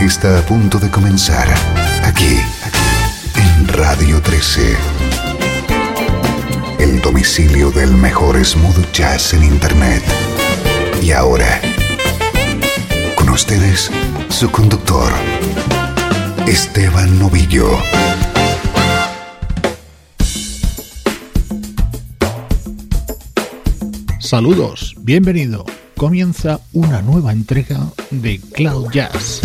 Está a punto de comenzar aquí, en Radio 13. El domicilio del mejor smooth jazz en Internet. Y ahora, con ustedes, su conductor, Esteban Novillo. Saludos, bienvenido. Comienza una nueva entrega de Cloud Jazz.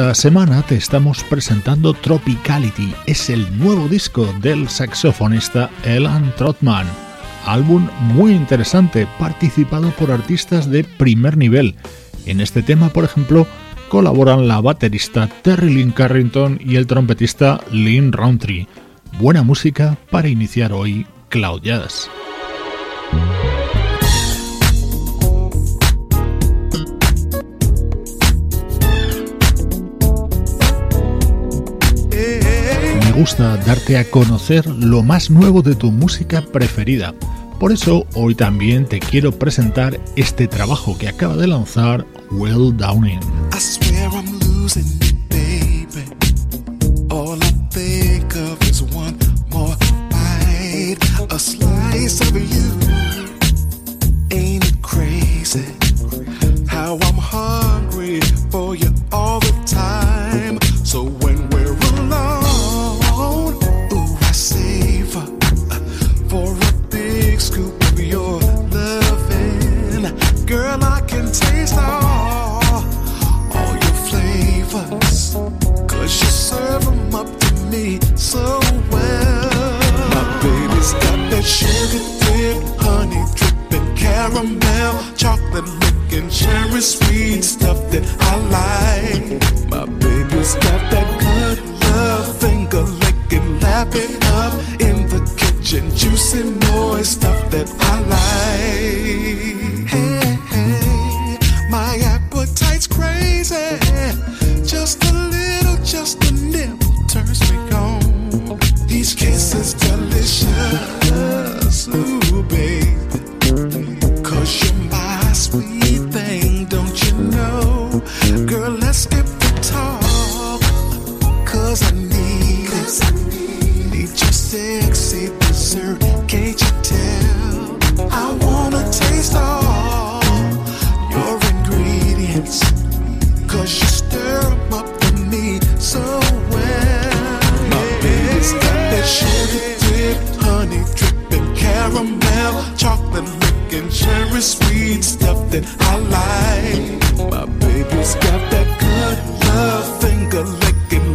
Esta semana te estamos presentando Tropicality, es el nuevo disco del saxofonista Elan Trotman. Álbum muy interesante, participado por artistas de primer nivel. En este tema, por ejemplo, colaboran la baterista Terry Lynn Carrington y el trompetista Lynn Roundtree. Buena música para iniciar hoy Cloud Jazz. Gusta darte a conocer lo más nuevo de tu música preferida. Por eso hoy también te quiero presentar este trabajo que acaba de lanzar Will Downing. with sweet stuff that I like. My baby's got that good love, finger licking, lapping.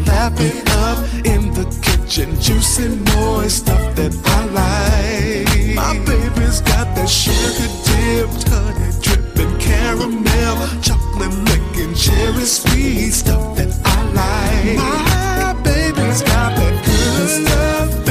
lapping up in the kitchen, juicy moist stuff that I like. My baby's got that sugar dipped, honey dripping, caramel, chocolate licking, cherry sweet stuff that I like. My baby's got that good stuff.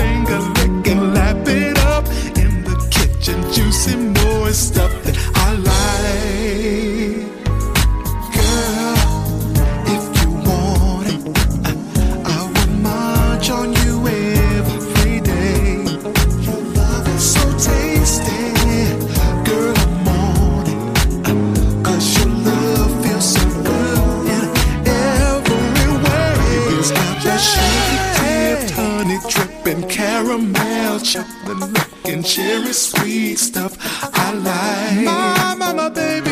Here is sweet stuff I like. My mama, baby.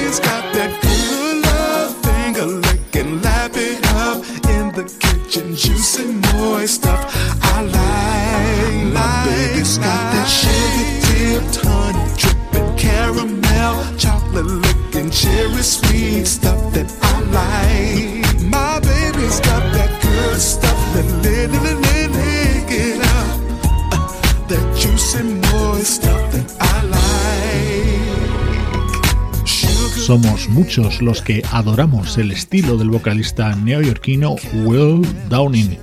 Somos muchos los que adoramos el estilo del vocalista neoyorquino Will Downing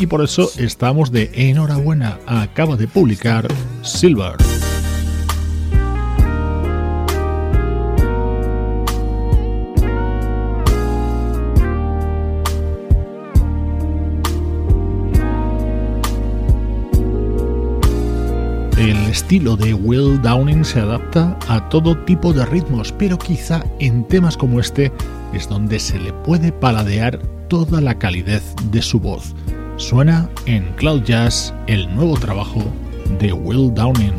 y por eso estamos de enhorabuena. Acaba de publicar Silver. El estilo de Will Downing se adapta a todo tipo de ritmos, pero quizá en temas como este es donde se le puede paladear toda la calidez de su voz. Suena en Cloud Jazz el nuevo trabajo de Will Downing.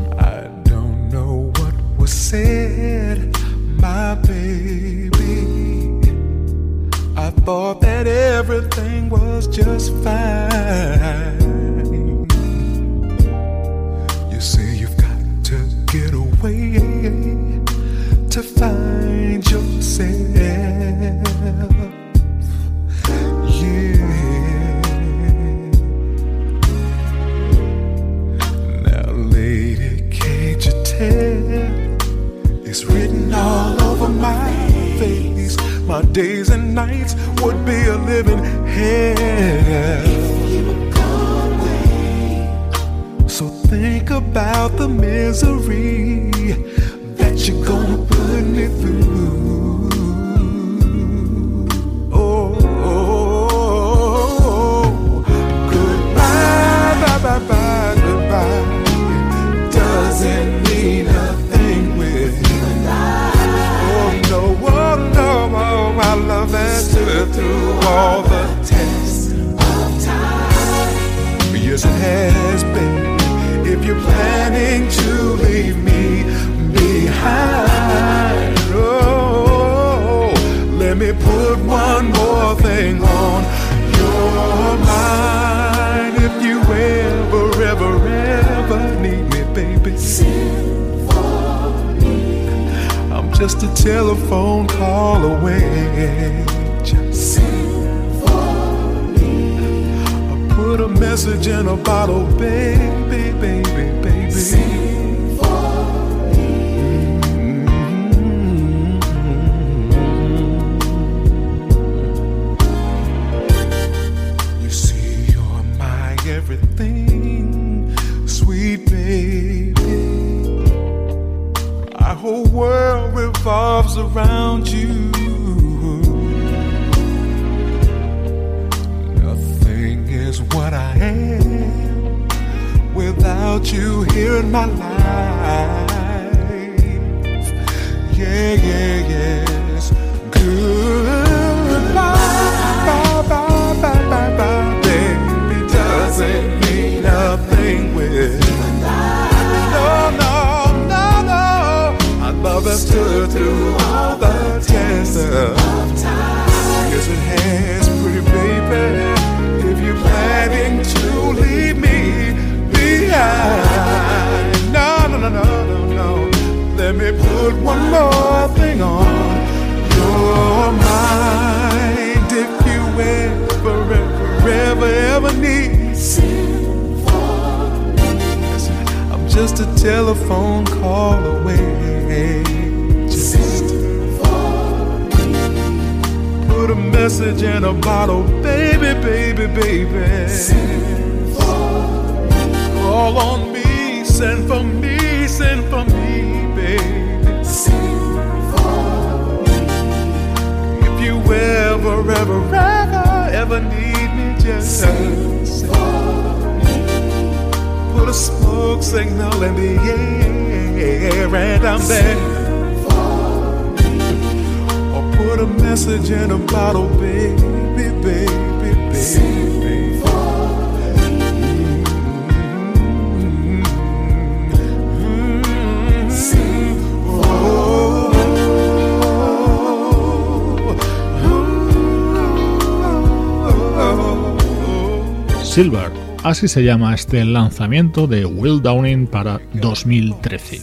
I thought that everything was just fine. Days and nights would be a living hell. So think about the misery that you're gonna put me through. That stood through all the tests of time. Yes, it has been. If you're planning to leave me behind, oh, let me put one more thing on just a telephone call away. Just send for me. I put a message in a bottle, baby, baby, baby. Revolves around you. Nothing is what I am without you here in my life. Yeah, yeah, yes. Goodbye, put one more thing on your mind. If you ever, ever, ever, ever need. Listen, I'm just a telephone call away. Just put a message in a bottle, baby, baby, baby. Send for me. Call on me, send for me, you ever, ever, ever, need me, just sing for me. put a smoke signal in the air and I'm there. Or put a message in a bottle, baby, baby, baby. Silver, así se llama este lanzamiento de Will Downing para 2013.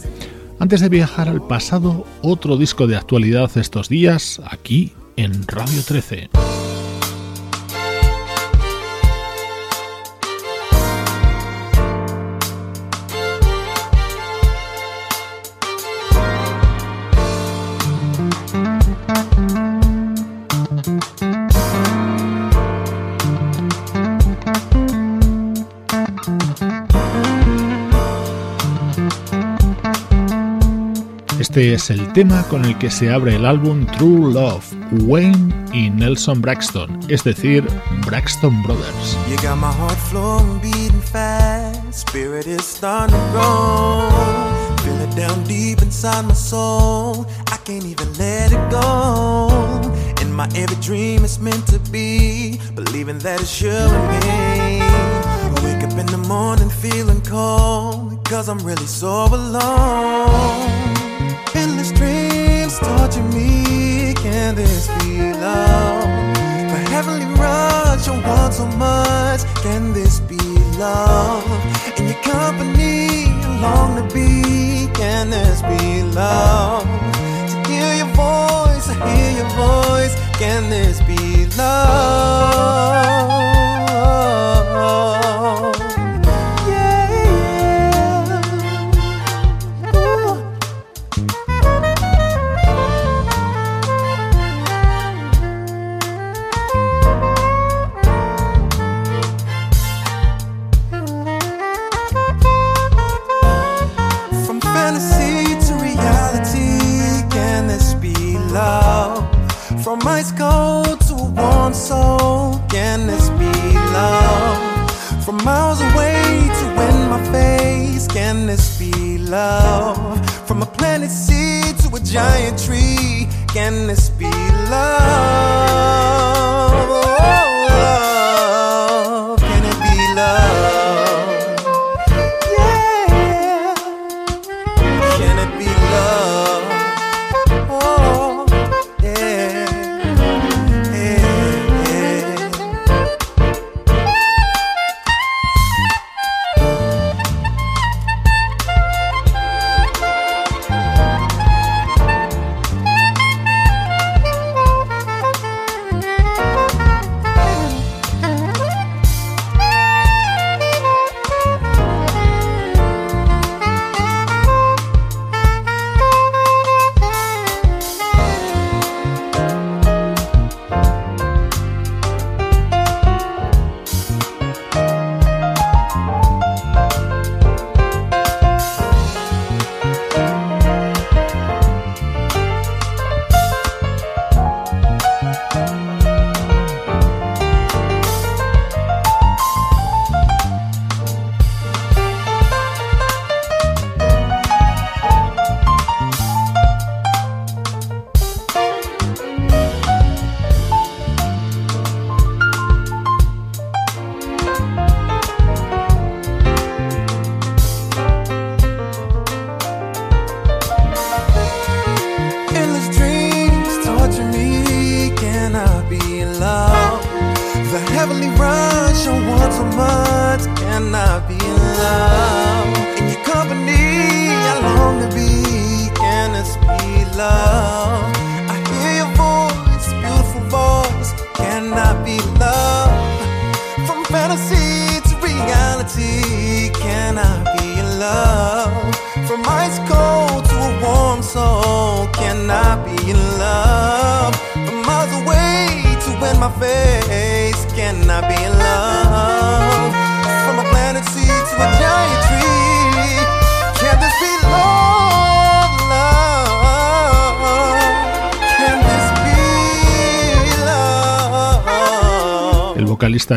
Antes de viajar al pasado, otro disco de actualidad estos días, aquí en Radio 13. Este es el tema con el que se abre el álbum True Love, Wayne y Nelson Braxton, es decir, Braxton Brothers. You got my heart flowing, beating fast. Spirit is starting to grow. Feel it down deep inside my soul. I can't even let it go. And my every dream is meant to be. Believing that it's surely me. I wake up in the morning feeling cold. Cause I'm really so alone. Torture me. Can this be love? The heavenly rush I want so much. Can this be love? In your company, I long to be. Can this be love? To hear your voice, I hear your voice. Can this be love?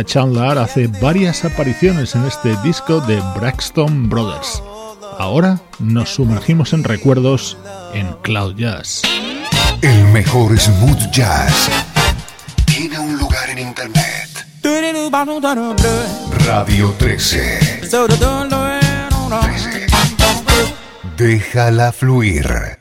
Chandler hace varias apariciones en este disco de Braxton Brothers. Ahora nos sumergimos en recuerdos en Cloud Jazz. El mejor smooth jazz tiene un lugar en internet. Radio 13. 13. Déjala fluir.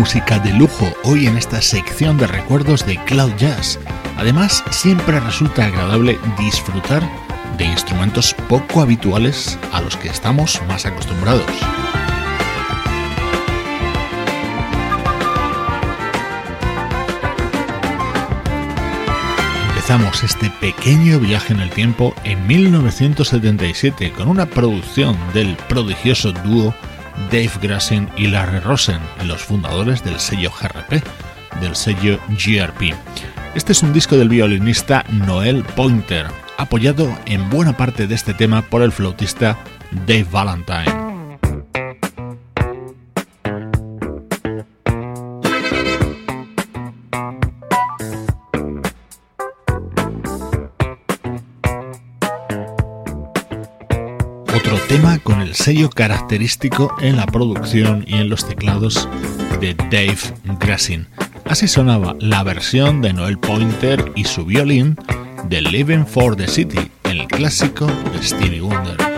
Música de lujo hoy en esta sección de recuerdos de Cloud Jazz. Además, siempre resulta agradable disfrutar de instrumentos poco habituales a los que estamos más acostumbrados. Empezamos este pequeño viaje en el tiempo en 1977 con una producción del prodigioso dúo Dave Grassin y Larry Rosen, los fundadores del sello GRP, del sello GRP. Este es un disco del violinista Noel Pointer, apoyado en buena parte de este tema por el flautista Dave Valentine. El sello característico en la producción y en los teclados de Dave Grassin. Así sonaba la versión de Noel Pointer y su violín de Living for the City, el clásico de Stevie Wonder.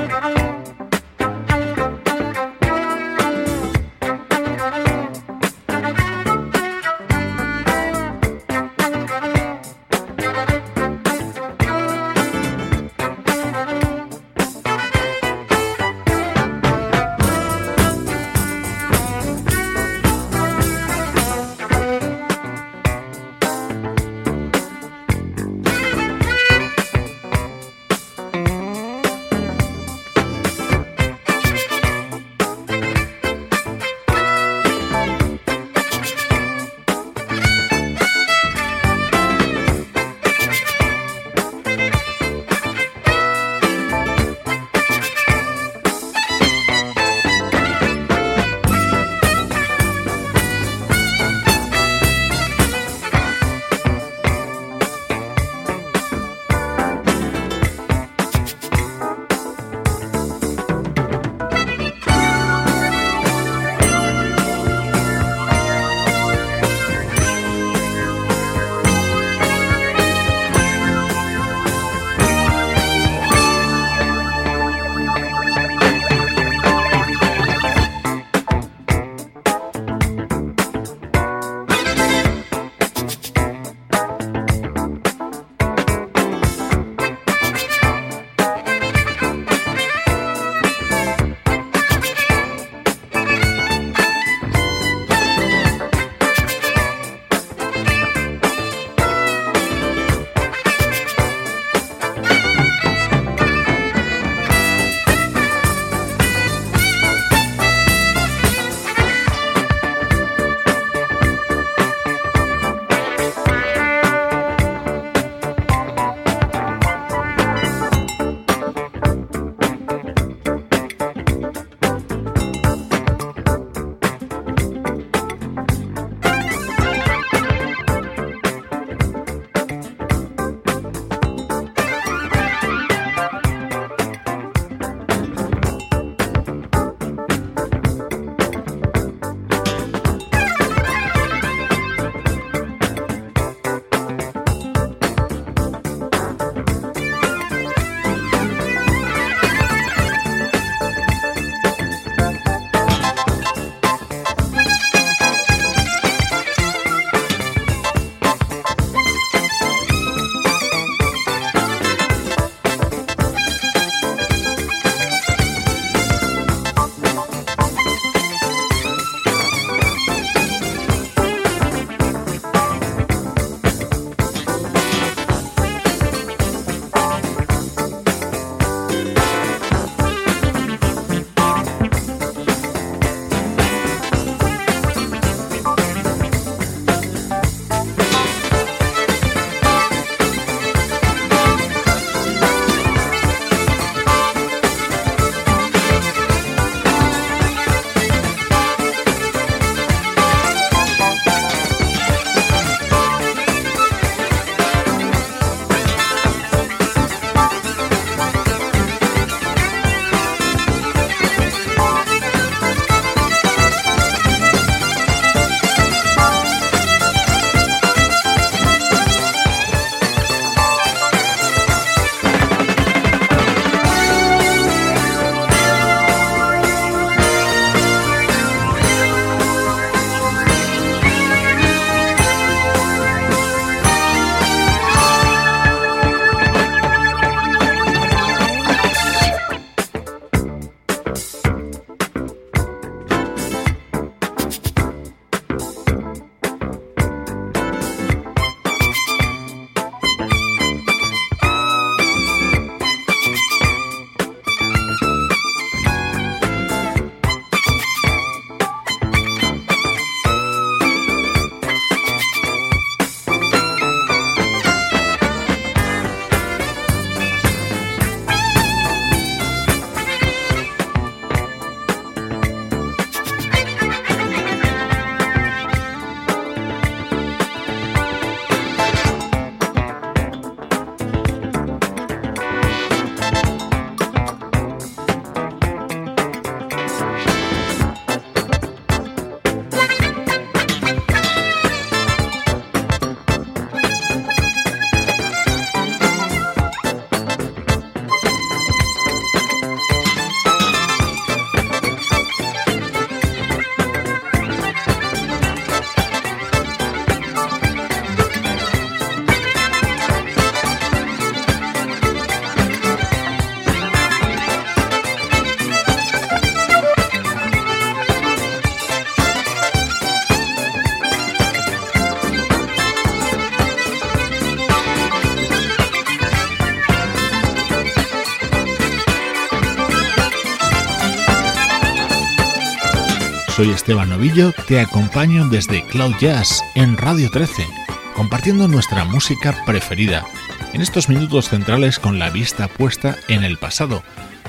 Esteban Novillo, te acompaño desde Cloud Jazz en Radio 13, compartiendo nuestra música preferida, en estos minutos centrales con la vista puesta en el pasado.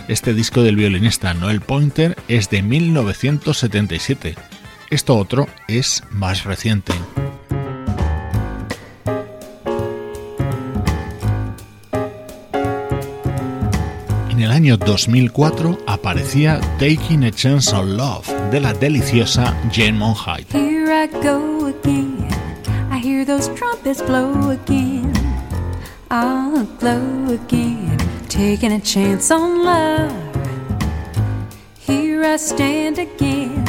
Este disco del violinista Noel Pointer es de 1977. Esto otro es más reciente. Año 2004 aparecía Taking a Chance on Love de la deliciosa Jane Monheit. Here I go again. I hear those trumpets blow again. I'll glow again. Taking a chance on love. Here I stand again.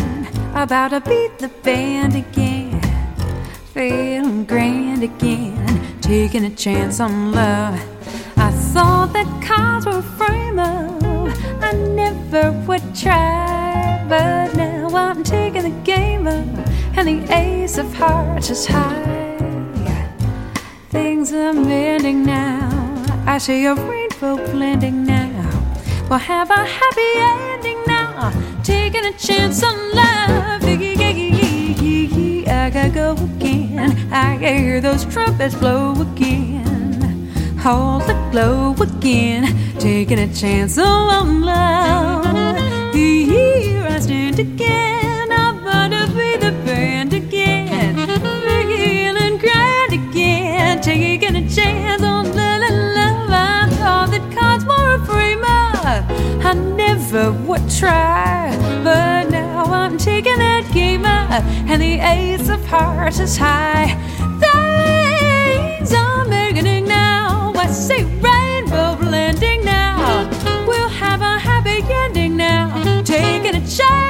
About to beat the band again. Feeling grand again. Taking a chance on love. I thought that cards were try, but now I'm taking the game up, and the ace of hearts is high. Things are mending now. I see a rainbow blending now. We'll have a happy ending now. Taking a chance on love. I gotta go again. I hear those trumpets blow again hold the glow again, taking a chance on love. Would try, but now I'm taking that game up, and the ace of hearts is high. Things are making now. I say rainbow blending now. We'll have a happy ending now. Taking a chance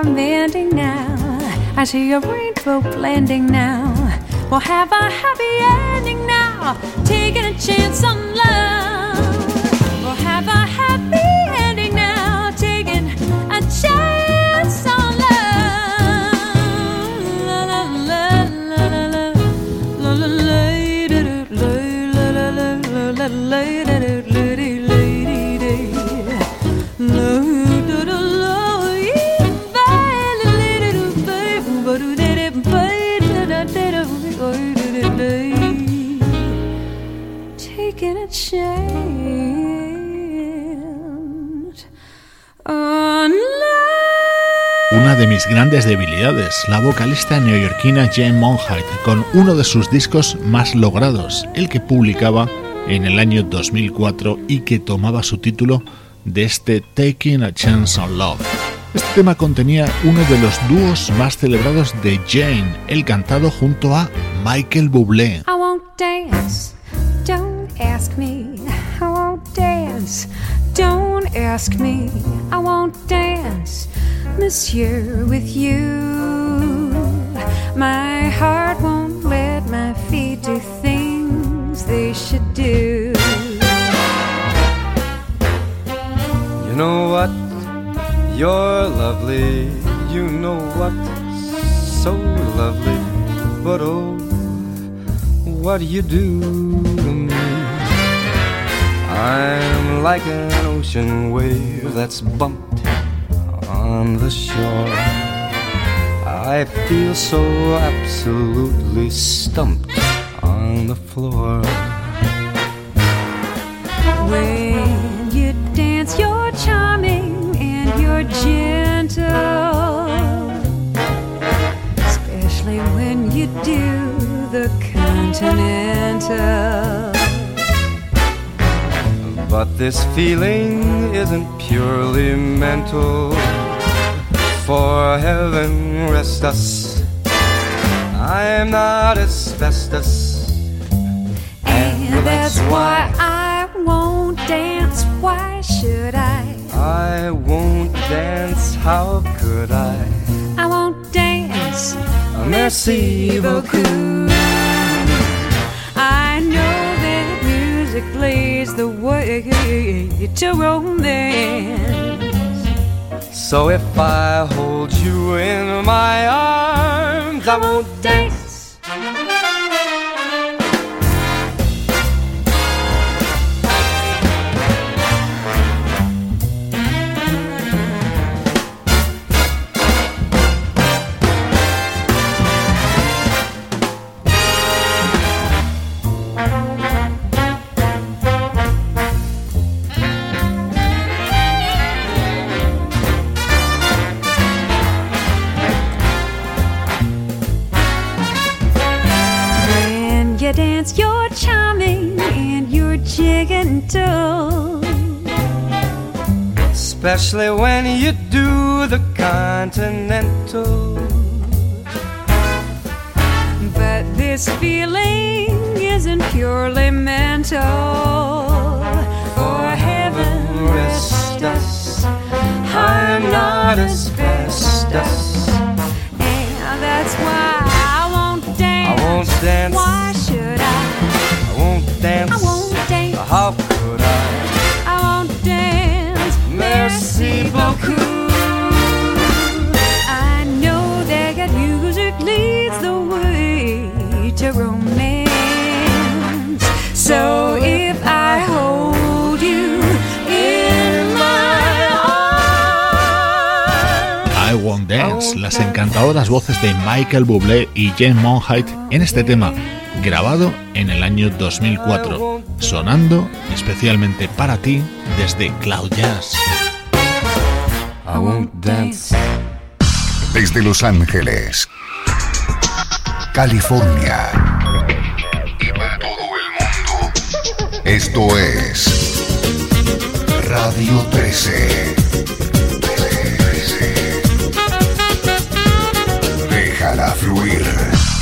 Are mending now. I see a rainbow blending now. We'll have a happy ending now. Taking a chance on grandes debilidades, la vocalista neoyorquina Jane Monheit, con uno de sus discos más logrados, el que publicaba en el año 2004 y que tomaba su título de este Taking a Chance on Love. Este tema contenía uno de los dúos más celebrados de Jane, el cantado junto a Michael Bublé. Don't ask me. I won't dance, monsieur, with you. My heart won't let my feet do things they should do. You know what? You're lovely. You know what? So lovely. But oh, what do you do? I'm like an ocean wave that's bumped on the shore. I feel so absolutely stumped on the floor. When you dance, you're charming and you're gentle. Especially when you do the continental. But this feeling isn't purely mental. For heaven rest us. I'm not asbestos. And that's why I won't dance, why should I? I won't dance, how could I? I won't dance. Merci beaucoup. I know leads the way to romance. So if I hold you in my arms, I won't dance. Especially when you do the continental. But this feeling isn't purely mental. For heaven Rest us. I'm not asbestos. And that's why I won't I dance. won't dance. Why should I? I. I won't dance. I Won't Dance, las encantadoras voces de Michael Bublé y Jane Monheit en este tema, grabado en el año 2004, sonando especialmente para ti desde Cloud Jazz. I won't dance. Desde Los Ángeles, California y para todo el mundo. Esto es Radio 13. 13. Déjala fluir.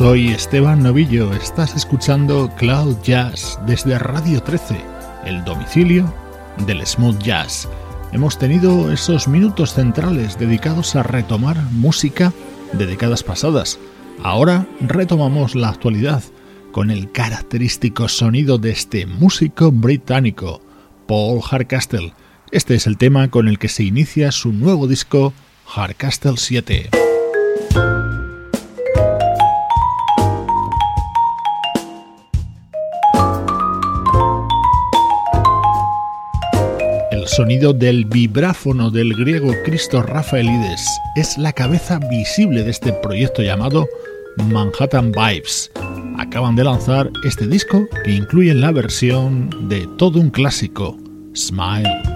Soy Esteban Novillo, estás escuchando Cloud Jazz desde Radio 13, el domicilio del smooth jazz. Hemos tenido esos minutos centrales dedicados a retomar música de décadas pasadas. Ahora retomamos la actualidad con el característico sonido de este músico británico, Paul Hardcastle. Este es el tema con el que se inicia su nuevo disco, Hardcastle 7. Sonido del vibráfono del griego Christos Rafaelides es la cabeza visible de este proyecto llamado Manhattan Vibes. Acaban de lanzar este disco que incluye la versión de todo un clásico, Smile.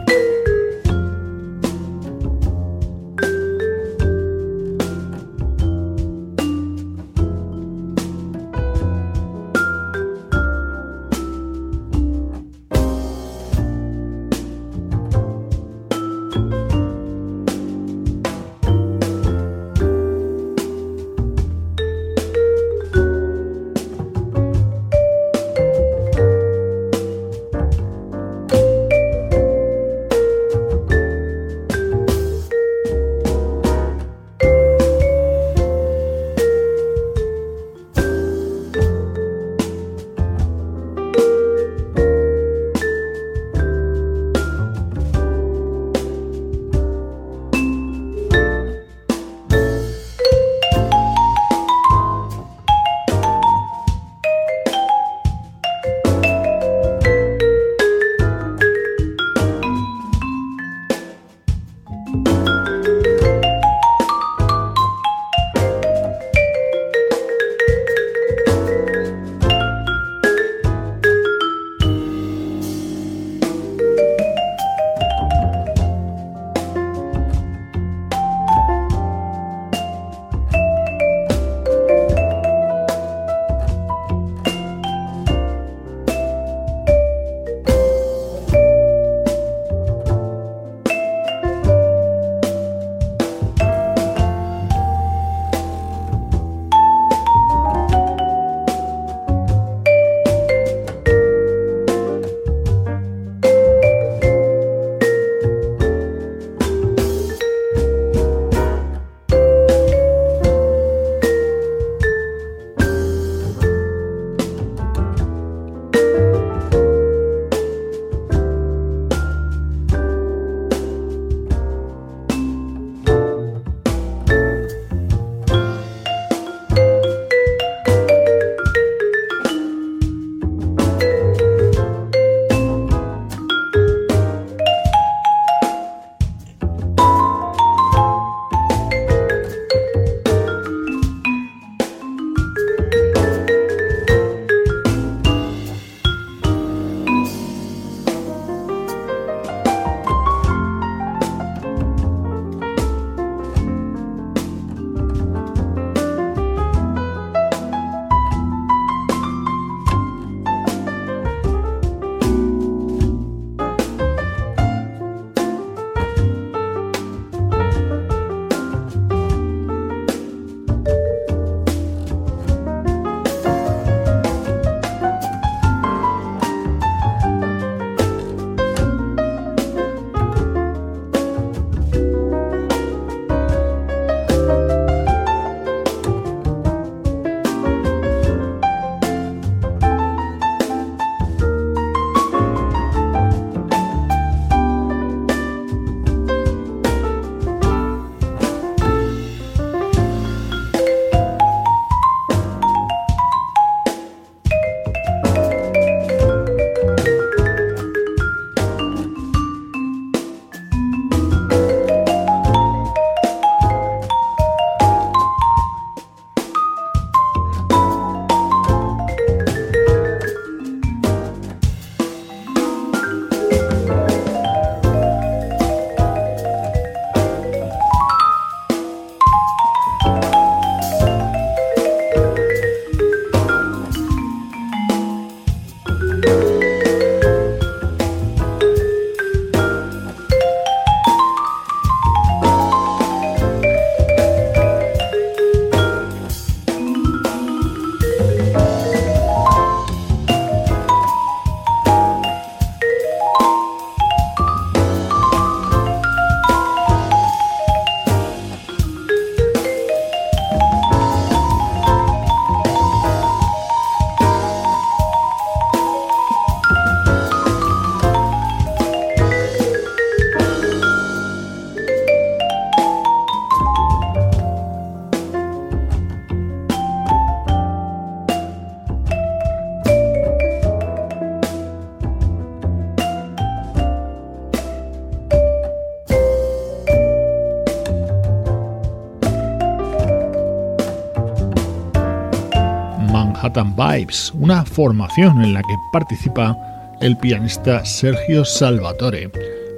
Manhattan Vibes, una formación en la que participa el pianista Sergio Salvatore.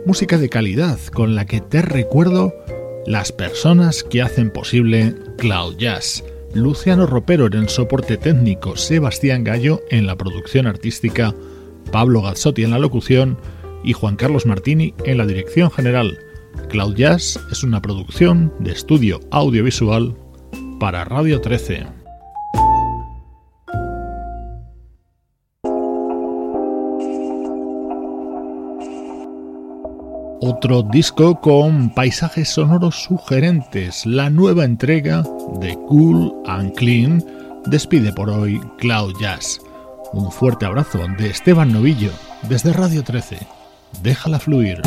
Música de calidad con la que te recuerdo las personas que hacen posible Cloud Jazz. Luciano Ropero en el soporte técnico, Sebastián Gallo en la producción artística, Pablo Gazzotti en la locución y Juan Carlos Martini en la dirección general. Cloud Jazz es una producción de estudio audiovisual para Radio 13. Otro disco con paisajes sonoros sugerentes, la nueva entrega de Cool and Clean despide por hoy Cloud Jazz. Un fuerte abrazo de Esteban Novillo desde Radio 13. Déjala fluir.